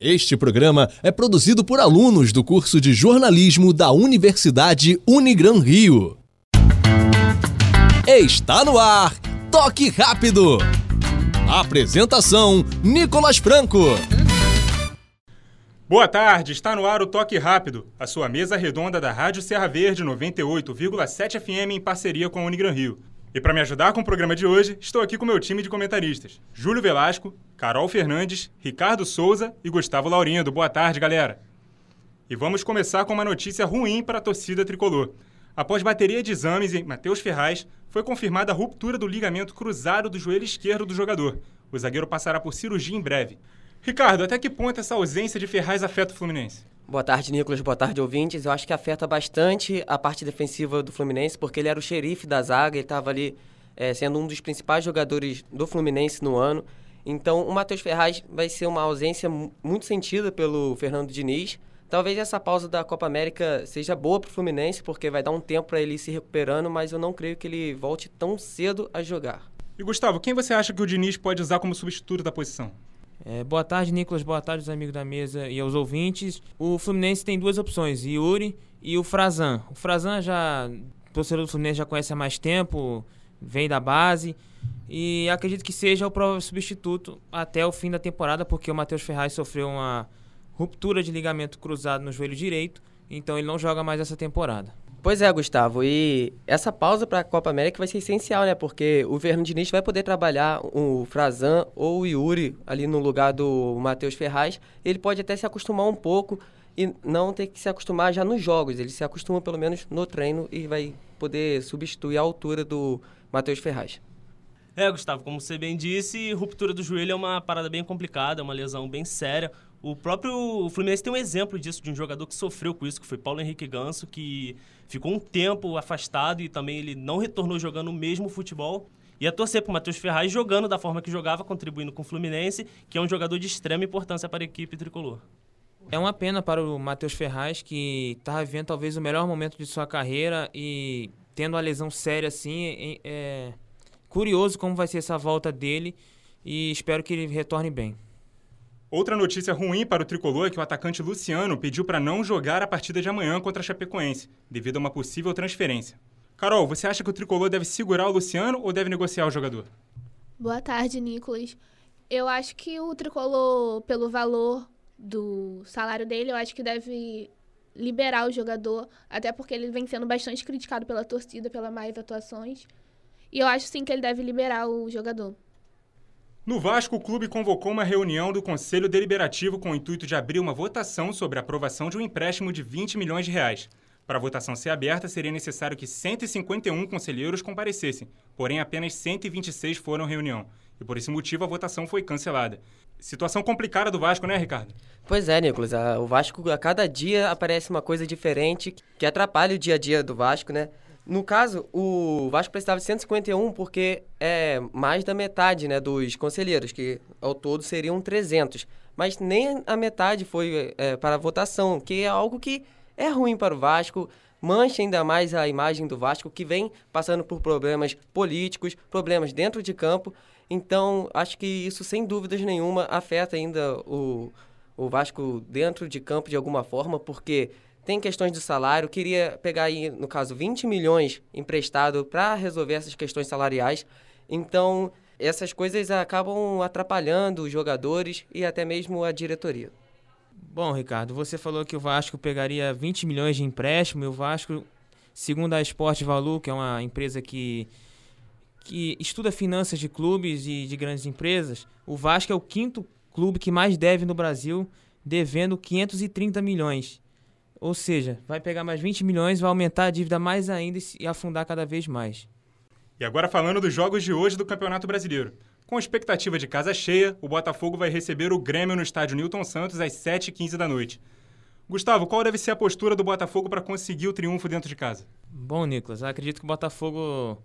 Este programa é produzido por alunos do curso de jornalismo da Universidade Unigran Rio. Está no ar, Toque Rápido. Apresentação: Nicolas Franco. Boa tarde, está no ar o Toque Rápido, a sua mesa redonda da Rádio Serra Verde 98,7 FM em parceria com a Unigran Rio. E para me ajudar com o programa de hoje, estou aqui com meu time de comentaristas: Júlio Velasco, Carol Fernandes, Ricardo Souza e Gustavo Laurindo. Boa tarde, galera. E vamos começar com uma notícia ruim para a torcida tricolor. Após bateria de exames em Matheus Ferraz, foi confirmada a ruptura do ligamento cruzado do joelho esquerdo do jogador. O zagueiro passará por cirurgia em breve. Ricardo, até que ponto essa ausência de Ferraz afeta o Fluminense? Boa tarde, Nicolas. Boa tarde, ouvintes. Eu acho que afeta bastante a parte defensiva do Fluminense, porque ele era o xerife da zaga, ele estava ali é, sendo um dos principais jogadores do Fluminense no ano. Então, o Matheus Ferraz vai ser uma ausência muito sentida pelo Fernando Diniz. Talvez essa pausa da Copa América seja boa para o Fluminense, porque vai dar um tempo para ele ir se recuperando, mas eu não creio que ele volte tão cedo a jogar. E Gustavo, quem você acha que o Diniz pode usar como substituto da posição? É, boa tarde, Nicolas. Boa tarde, os amigos da mesa e aos ouvintes. O Fluminense tem duas opções, Yuri e o Frazan. O Frazan já, o torcedor do Fluminense já conhece há mais tempo, vem da base e acredito que seja o provável substituto até o fim da temporada, porque o Matheus Ferraz sofreu uma ruptura de ligamento cruzado no joelho direito, então ele não joga mais essa temporada. Pois é, Gustavo, e essa pausa para a Copa América vai ser essencial, né? Porque o Fernando Diniz vai poder trabalhar o Frazan ou o Yuri ali no lugar do Matheus Ferraz. Ele pode até se acostumar um pouco e não ter que se acostumar já nos jogos. Ele se acostuma pelo menos no treino e vai poder substituir a altura do Matheus Ferraz. É, Gustavo, como você bem disse, ruptura do joelho é uma parada bem complicada, é uma lesão bem séria. O próprio Fluminense tem um exemplo disso, de um jogador que sofreu com isso, que foi Paulo Henrique Ganso, que ficou um tempo afastado e também ele não retornou jogando o mesmo futebol. E a torcer para o Matheus Ferraz jogando da forma que jogava, contribuindo com o Fluminense, que é um jogador de extrema importância para a equipe tricolor. É uma pena para o Matheus Ferraz, que está vivendo talvez o melhor momento de sua carreira e tendo uma lesão séria assim. É curioso como vai ser essa volta dele e espero que ele retorne bem. Outra notícia ruim para o tricolor é que o atacante Luciano pediu para não jogar a partida de amanhã contra a Chapecoense, devido a uma possível transferência. Carol, você acha que o tricolor deve segurar o Luciano ou deve negociar o jogador? Boa tarde, Nicolas. Eu acho que o tricolor, pelo valor do salário dele, eu acho que deve liberar o jogador, até porque ele vem sendo bastante criticado pela torcida pelas mais atuações. E eu acho sim que ele deve liberar o jogador. No Vasco, o clube convocou uma reunião do Conselho Deliberativo com o intuito de abrir uma votação sobre a aprovação de um empréstimo de 20 milhões de reais. Para a votação ser aberta, seria necessário que 151 conselheiros comparecessem, porém apenas 126 foram à reunião. E por esse motivo a votação foi cancelada. Situação complicada do Vasco, né, Ricardo? Pois é, Nicolas. O Vasco, a cada dia aparece uma coisa diferente que atrapalha o dia a dia do Vasco, né? No caso, o Vasco precisava de 151 porque é mais da metade né, dos conselheiros, que ao todo seriam 300. Mas nem a metade foi é, para a votação, que é algo que é ruim para o Vasco, mancha ainda mais a imagem do Vasco, que vem passando por problemas políticos, problemas dentro de campo. Então, acho que isso, sem dúvidas nenhuma, afeta ainda o, o Vasco dentro de campo de alguma forma, porque tem questões de salário, queria pegar aí, no caso, 20 milhões emprestado para resolver essas questões salariais. Então, essas coisas acabam atrapalhando os jogadores e até mesmo a diretoria. Bom, Ricardo, você falou que o Vasco pegaria 20 milhões de empréstimo e o Vasco, segundo a Sport Valor, que é uma empresa que, que estuda finanças de clubes e de grandes empresas, o Vasco é o quinto clube que mais deve no Brasil, devendo 530 milhões. Ou seja, vai pegar mais 20 milhões, vai aumentar a dívida mais ainda e afundar cada vez mais. E agora falando dos jogos de hoje do Campeonato Brasileiro. Com expectativa de casa cheia, o Botafogo vai receber o Grêmio no estádio Newton Santos às 7h15 da noite. Gustavo, qual deve ser a postura do Botafogo para conseguir o triunfo dentro de casa? Bom, Nicolas, acredito que o Botafogo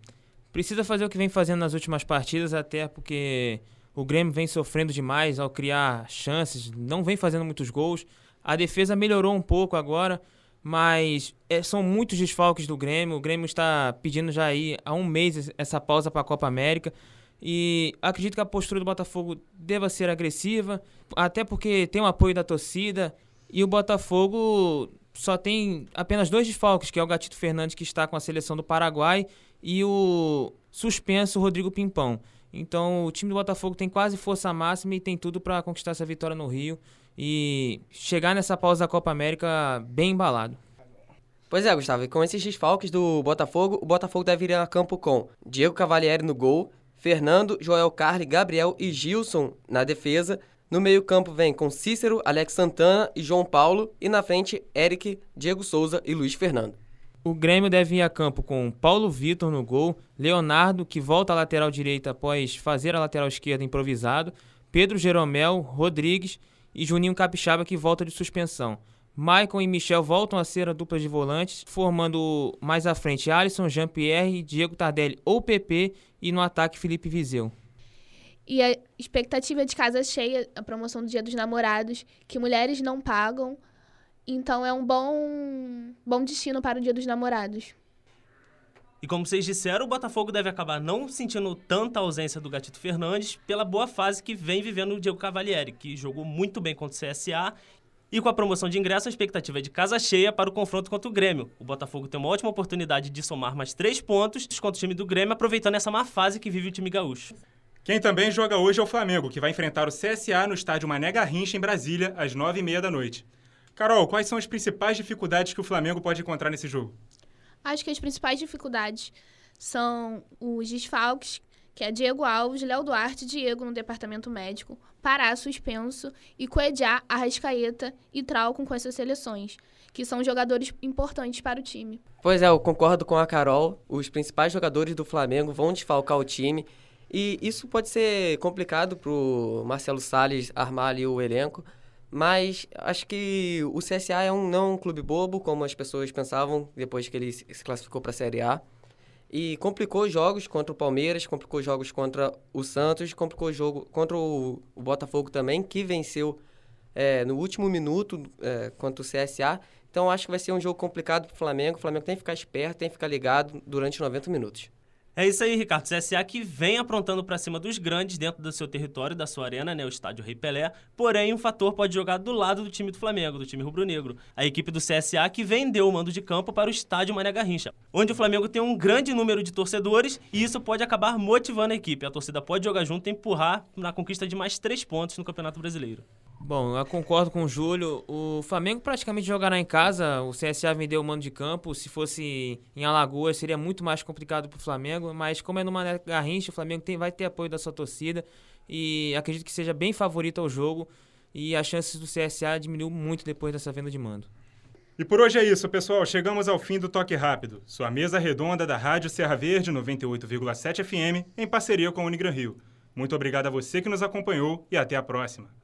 precisa fazer o que vem fazendo nas últimas partidas, até porque o Grêmio vem sofrendo demais ao criar chances, não vem fazendo muitos gols. A defesa melhorou um pouco agora, mas é, são muitos desfalques do Grêmio. O Grêmio está pedindo já aí há um mês essa pausa para a Copa América. E acredito que a postura do Botafogo deva ser agressiva, até porque tem o apoio da torcida. E o Botafogo só tem apenas dois desfalques, que é o Gatito Fernandes, que está com a seleção do Paraguai, e o suspenso Rodrigo Pimpão. Então o time do Botafogo tem quase força máxima e tem tudo para conquistar essa vitória no Rio e chegar nessa pausa da Copa América bem embalado. Pois é, Gustavo, e com esses desfalques do Botafogo, o Botafogo deve ir a campo com Diego Cavalieri no gol, Fernando, Joel Carli, Gabriel e Gilson na defesa. No meio-campo vem com Cícero, Alex Santana e João Paulo. E na frente, Eric, Diego Souza e Luiz Fernando. O Grêmio deve ir a campo com Paulo Vitor no gol, Leonardo, que volta à lateral direita após fazer a lateral esquerda improvisado, Pedro Jeromel, Rodrigues e Juninho Capixaba, que volta de suspensão. Maicon e Michel voltam a ser a dupla de volantes, formando mais à frente Alisson, Jean-Pierre, Diego Tardelli ou PP e no ataque Felipe Viseu. E a expectativa de casa cheia, a promoção do Dia dos Namorados, que mulheres não pagam. Então é um bom, bom destino para o Dia dos Namorados. E como vocês disseram, o Botafogo deve acabar não sentindo tanta ausência do Gatito Fernandes pela boa fase que vem vivendo o Diego Cavalieri, que jogou muito bem contra o CSA e com a promoção de ingresso, a expectativa é de casa cheia para o confronto contra o Grêmio. O Botafogo tem uma ótima oportunidade de somar mais três pontos contra o time do Grêmio, aproveitando essa má fase que vive o time gaúcho. Quem também joga hoje é o Flamengo, que vai enfrentar o CSA no estádio Mané Garrincha, em Brasília, às nove e meia da noite. Carol, quais são as principais dificuldades que o Flamengo pode encontrar nesse jogo? Acho que as principais dificuldades são os desfalques, que é Diego Alves, Léo Duarte, Diego no departamento médico, Pará suspenso e Coedjá, Arrascaeta e Trauco com essas seleções, que são jogadores importantes para o time. Pois é, eu concordo com a Carol. Os principais jogadores do Flamengo vão desfalcar o time e isso pode ser complicado para o Marcelo Salles armar ali o elenco, mas acho que o CSA é um, não um clube bobo, como as pessoas pensavam depois que ele se classificou para a Série A. E complicou jogos contra o Palmeiras, complicou jogos contra o Santos, complicou jogo contra o, o Botafogo também, que venceu é, no último minuto é, contra o CSA. Então acho que vai ser um jogo complicado para o Flamengo. O Flamengo tem que ficar esperto, tem que ficar ligado durante 90 minutos. É isso aí, Ricardo. CSA que vem aprontando para cima dos grandes dentro do seu território, da sua arena, né, o estádio Rei Pelé. Porém, um fator pode jogar do lado do time do Flamengo, do time rubro-negro. A equipe do CSA que vendeu o mando de campo para o estádio Mané Garrincha, onde o Flamengo tem um grande número de torcedores e isso pode acabar motivando a equipe. A torcida pode jogar junto e empurrar na conquista de mais três pontos no Campeonato Brasileiro. Bom, eu concordo com o Júlio. O Flamengo praticamente jogará em casa. O CSA vendeu o mando de campo. Se fosse em Alagoas, seria muito mais complicado para o Flamengo. Mas como é numa Garrincha, o Flamengo tem, vai ter apoio da sua torcida. E acredito que seja bem favorito ao jogo. E as chances do CSA diminuiu muito depois dessa venda de mando. E por hoje é isso, pessoal. Chegamos ao fim do Toque Rápido, sua mesa redonda da Rádio Serra Verde 98,7 FM, em parceria com a Unigran Rio. Muito obrigado a você que nos acompanhou e até a próxima.